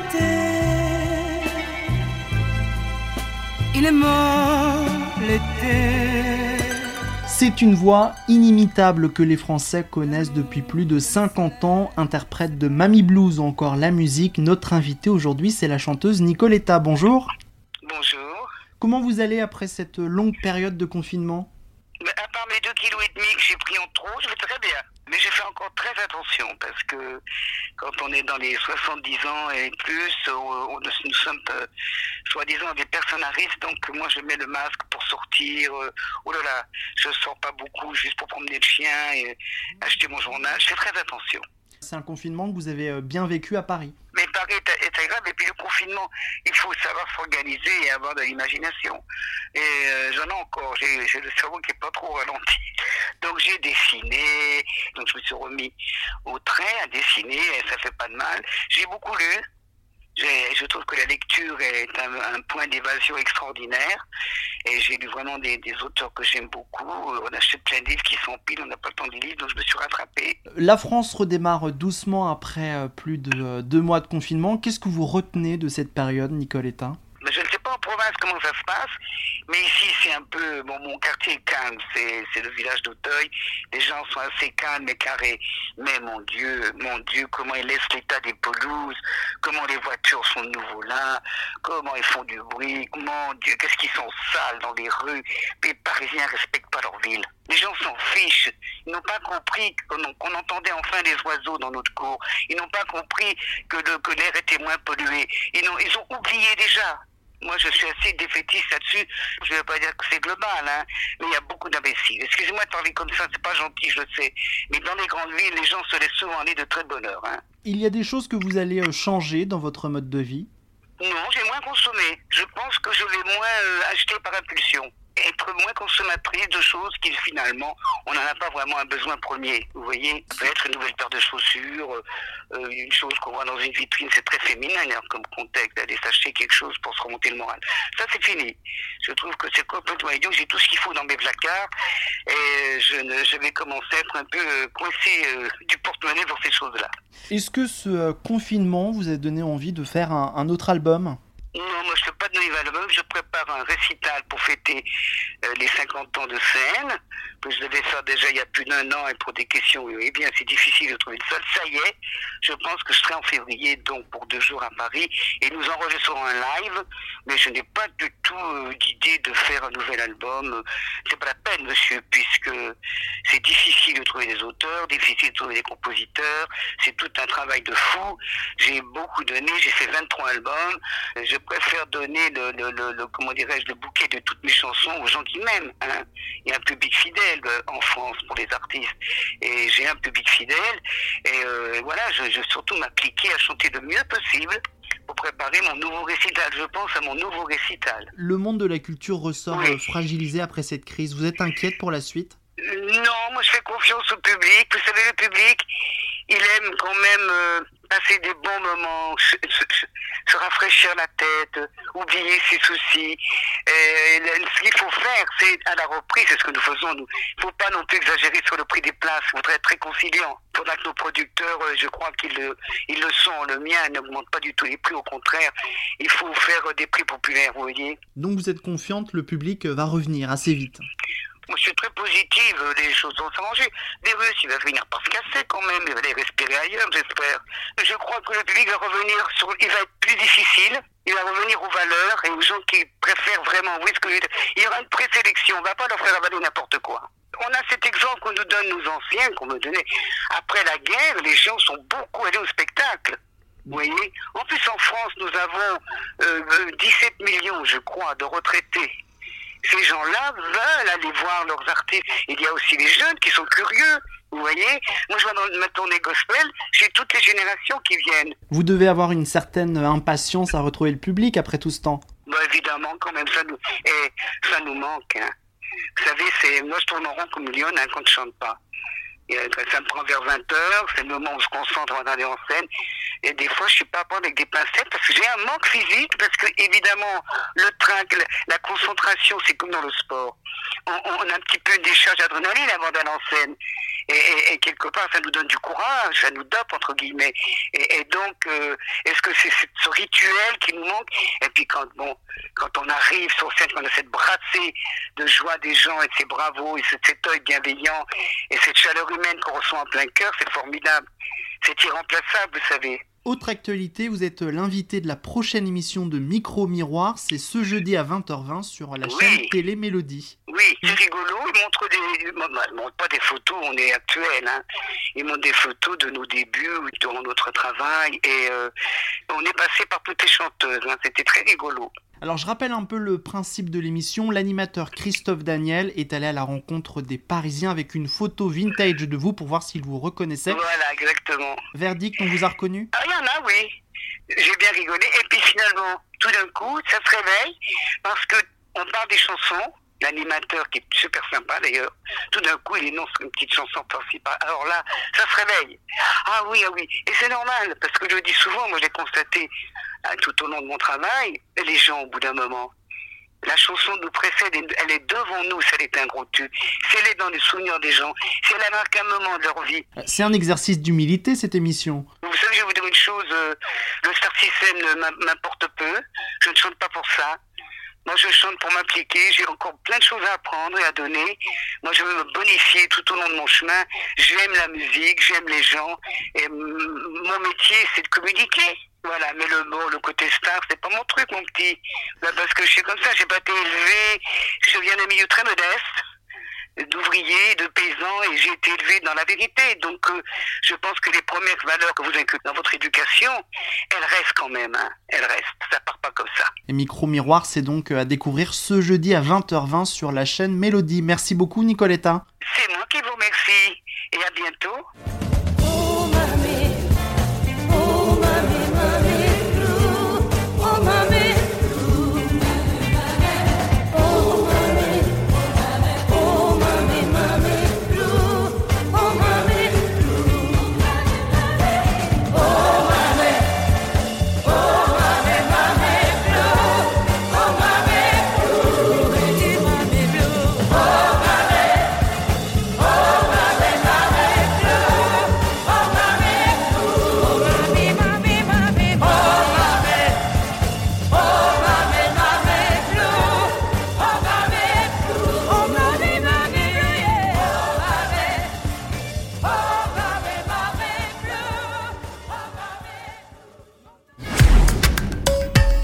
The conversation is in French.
M'as quitté. Il est mort l'été. C'est une voix inimitable que les Français connaissent depuis plus de 50 ans, interprète de Mamie Blues ou encore la musique. Notre invitée aujourd'hui, c'est la chanteuse Nicoletta. Bonjour. Bonjour. Comment vous allez après cette longue période de confinement? À part mes deux kilos et demi que j'ai pris en trop, je vais très bien. Très attention parce que quand on est dans les 70 ans et plus, nous sommes euh, soi-disant des personnes à risque. Donc moi je mets le masque pour sortir. euh, oh là là, je sors pas beaucoup juste pour promener le chien et acheter mon journal. Je fais très attention. C'est un confinement que vous avez euh, bien vécu à Paris. Mais Paris est, est agréable. Et puis le confinement, il faut savoir s'organiser et avoir de l'imagination. Et euh, j'en ai encore. J'ai le cerveau qui est pas trop ralenti. Donc j'ai dessiné. Donc je me suis remis au trait à dessiner. Et ça fait pas de mal. J'ai beaucoup lu. Je trouve que la lecture est un, un point d'évasion extraordinaire. Et j'ai lu vraiment des, des auteurs que j'aime beaucoup. On achète plein de livres qui sont piles. On n'a pas le temps de lire. Donc je me suis rattrapé. La France redémarre doucement après euh, plus de deux mois de confinement. Qu'est-ce que vous retenez de cette période, Nicoletta Mais je ne sais pas en comment ça se passe, mais ici c'est un peu, bon, mon quartier est calme, c'est, le village d'Auteuil, les gens sont assez calmes et carrés. Mais mon Dieu, mon Dieu, comment ils laissent l'état des pelouses, comment les voitures sont de nouveau là, comment ils font du bruit, mon Dieu, qu'est-ce qu'ils sont sales dans les rues, les Parisiens respectent pas leur ville. Les gens s'en fichent. Ils n'ont pas compris qu'on, entendait enfin les oiseaux dans notre cour. Ils n'ont pas compris que, l'air était moins pollué. Ils ont oublié déjà. Moi, je suis assez défaitiste là-dessus. Je ne vais pas dire que c'est global, hein, mais il y a beaucoup d'imbéciles. Excusez-moi de parler comme ça, c'est pas gentil, je le sais. Mais dans les grandes villes, les gens se laissent souvent aller de très bonne heure. Hein. Il y a des choses que vous allez euh, changer dans votre mode de vie? Non, j'ai moins consommé. Je pense que je vais moins euh, acheter par impulsion. Être moins consommatrice de choses qui finalement, on n'en a pas vraiment un besoin premier. Vous voyez, ça peut être une nouvelle paire de chaussures, euh, une chose qu'on voit dans une vitrine, c'est très féminin hein, comme contexte, d'aller s'acheter quelque chose pour se remonter le moral. Ça, c'est fini. Je trouve que c'est complètement idiot. J'ai tout ce qu'il faut dans mes placards et je, vais commencer à être un peu euh, coincé euh, du porte-monnaie pour ces choses-là. Est-ce que ce confinement vous a donné envie de faire un autre album? Non, moi je fais pas de nouvel album, je prépare un récital pour fêter euh, les 50 ans de scène, que je devais faire déjà il y a plus d'un an et pour des questions, oui bien c'est difficile de trouver une salle. Ça y est, je pense que je serai en février donc pour deux jours à Paris et nous enregistrerons un live, mais je n'ai pas du tout euh, d'idée de faire un nouvel album. C'est pas la peine monsieur, puisque c'est difficile de trouver des auteurs, difficile de trouver des compositeurs, c'est tout un travail de fou. J'ai beaucoup donné, j'ai fait 23 albums, je préfère donner le, le, le, le- comment dirais-je, le bouquet de toutes mes chansons aux gens qui m'aiment. Hein. Il y a un public fidèle euh, en France pour les artistes. Et j'ai un public fidèle. Et euh, voilà, je, je vais surtout m'appliquer à chanter le mieux possible pour préparer mon nouveau récital. Je pense à mon nouveau récital. Le monde de la culture ressort Oui. euh, fragilisé après cette crise. Vous êtes inquiète pour la suite? Non, moi je fais confiance au public. Vous savez, le public, il aime quand même euh, passer des bons moments, se rafraîchir la tête, oublier ses soucis. Ce qu'il faut faire, c'est à la reprise, c'est ce que nous faisons. nous. Il ne faut pas non plus exagérer sur le prix des places. Il faudrait être très conciliant. Il faudra que nos producteurs, euh, je crois qu'ils le, ils le sont. Le mien n'augmente pas du tout les prix. Au contraire, il faut faire des prix populaires, vous voyez. Donc vous êtes confiante, le public va revenir assez vite. Moi, je suis très positive, les choses vont s'arranger. Les Russes, il va finir par se casser quand même, il va les respirer ailleurs, j'espère. Je crois que le public va revenir sur, il va être plus difficile, il va revenir aux valeurs et aux gens qui préfèrent vraiment, oui, ce que il y aura une présélection, on va pas leur faire avaler n'importe quoi. On a cet exemple qu'on nous donne nos anciens, qu'on me donnait. Après la guerre, les gens sont beaucoup allés au spectacle. Vous voyez? En plus, en France, nous avons euh, 17 millions, je crois, de retraités ces gens-là veulent aller voir leurs artistes. Il y a aussi les jeunes qui sont curieux. Vous voyez Moi, je vois dans ma tournée gospel, j'ai toutes les générations qui viennent. Vous devez avoir une certaine impatience à retrouver le public après tout ce temps. Bah, évidemment, quand même, ça nous, et ça nous manque. Hein. Vous savez, c'est, moi, je tourne en rond comme lionne hein, quand je chante pas. Euh, ça me prend vers 20 heures, c'est le moment où on se concentre avant d'aller en scène. Et des fois, je suis pas à prendre avec des pincettes parce que j'ai un manque physique, parce que évidemment, le train, la concentration, c'est comme dans le sport. On, on, a un petit peu une décharge d'adrénaline avant d'aller en scène. Et, quelque part, ça nous donne du courage, ça nous dope, entre guillemets. Et, donc, euh, est-ce que c'est ce rituel qui nous manque? Et puis quand, bon, quand on arrive sur scène, quand on a cette brassée de joie des gens et de ces bravos et cet, cet œil bienveillant et cette chaleur humaine qu'on reçoit en plein cœur, c'est formidable. C'est irremplaçable, vous savez. Autre actualité, vous êtes l'invité de la prochaine émission de Micro Miroir, c'est ce jeudi à 20h20 sur la chaîne Télé Mélodie. Oui, c'est rigolo, il montre des... montre pas des photos, on est actuel, hein. Il montre des photos de nos débuts, durant notre travail, et euh, on est passé par toutes les chanteuses, hein. c'était très rigolo. Alors je rappelle un peu le principe de l'émission. L'animateur Christophe Daniel est allé à la rencontre des Parisiens avec une photo vintage de vous pour voir s'ils vous reconnaissaient. Voilà, exactement. Verdict, on vous a reconnu? Ah, il y en a, oui. J'ai bien rigolé. Et puis finalement, tout d'un coup, ça se réveille parce que on parle des chansons. L'animateur, qui est super sympa d'ailleurs, tout d'un coup, il énonce une petite chanson par Alors là, ça se réveille. Ah oui, ah oui. Et c'est normal, parce que je le dis souvent, moi j'ai constaté euh, tout au long de mon travail, les gens, au bout d'un moment, la chanson nous précède, elle est devant nous, c'est est un gros tube. C'est elle est dans les souvenirs des gens, c'est la marque un moment de leur vie. C'est un exercice d'humilité, cette émission. Vous savez, je vais vous dire une chose, euh, le star system m'importe peu, je ne chante pas pour ça. Moi, je chante pour m'appliquer. J'ai encore plein de choses à apprendre et à donner. Moi, je veux me bonifier tout au long de mon chemin. J'aime la musique, j'aime les gens. Et mon métier, c'est de communiquer. Voilà, mais le mot, le côté star, c'est pas mon truc, mon petit. parce que je suis comme ça, j'ai pas été élevé. Je viens d'un milieu très modeste d'ouvriers, de paysans, et j'ai été élevé dans la vérité. Donc, euh, je pense que les premières valeurs que vous inculquez dans votre éducation, elles restent quand même. Hein. Elles restent. Ça part pas comme ça. Et Micro Miroir, c'est donc euh, à découvrir ce jeudi à 20h20 sur la chaîne Mélodie. Merci beaucoup, Nicoletta. C'est moi qui vous remercie. Et à bientôt.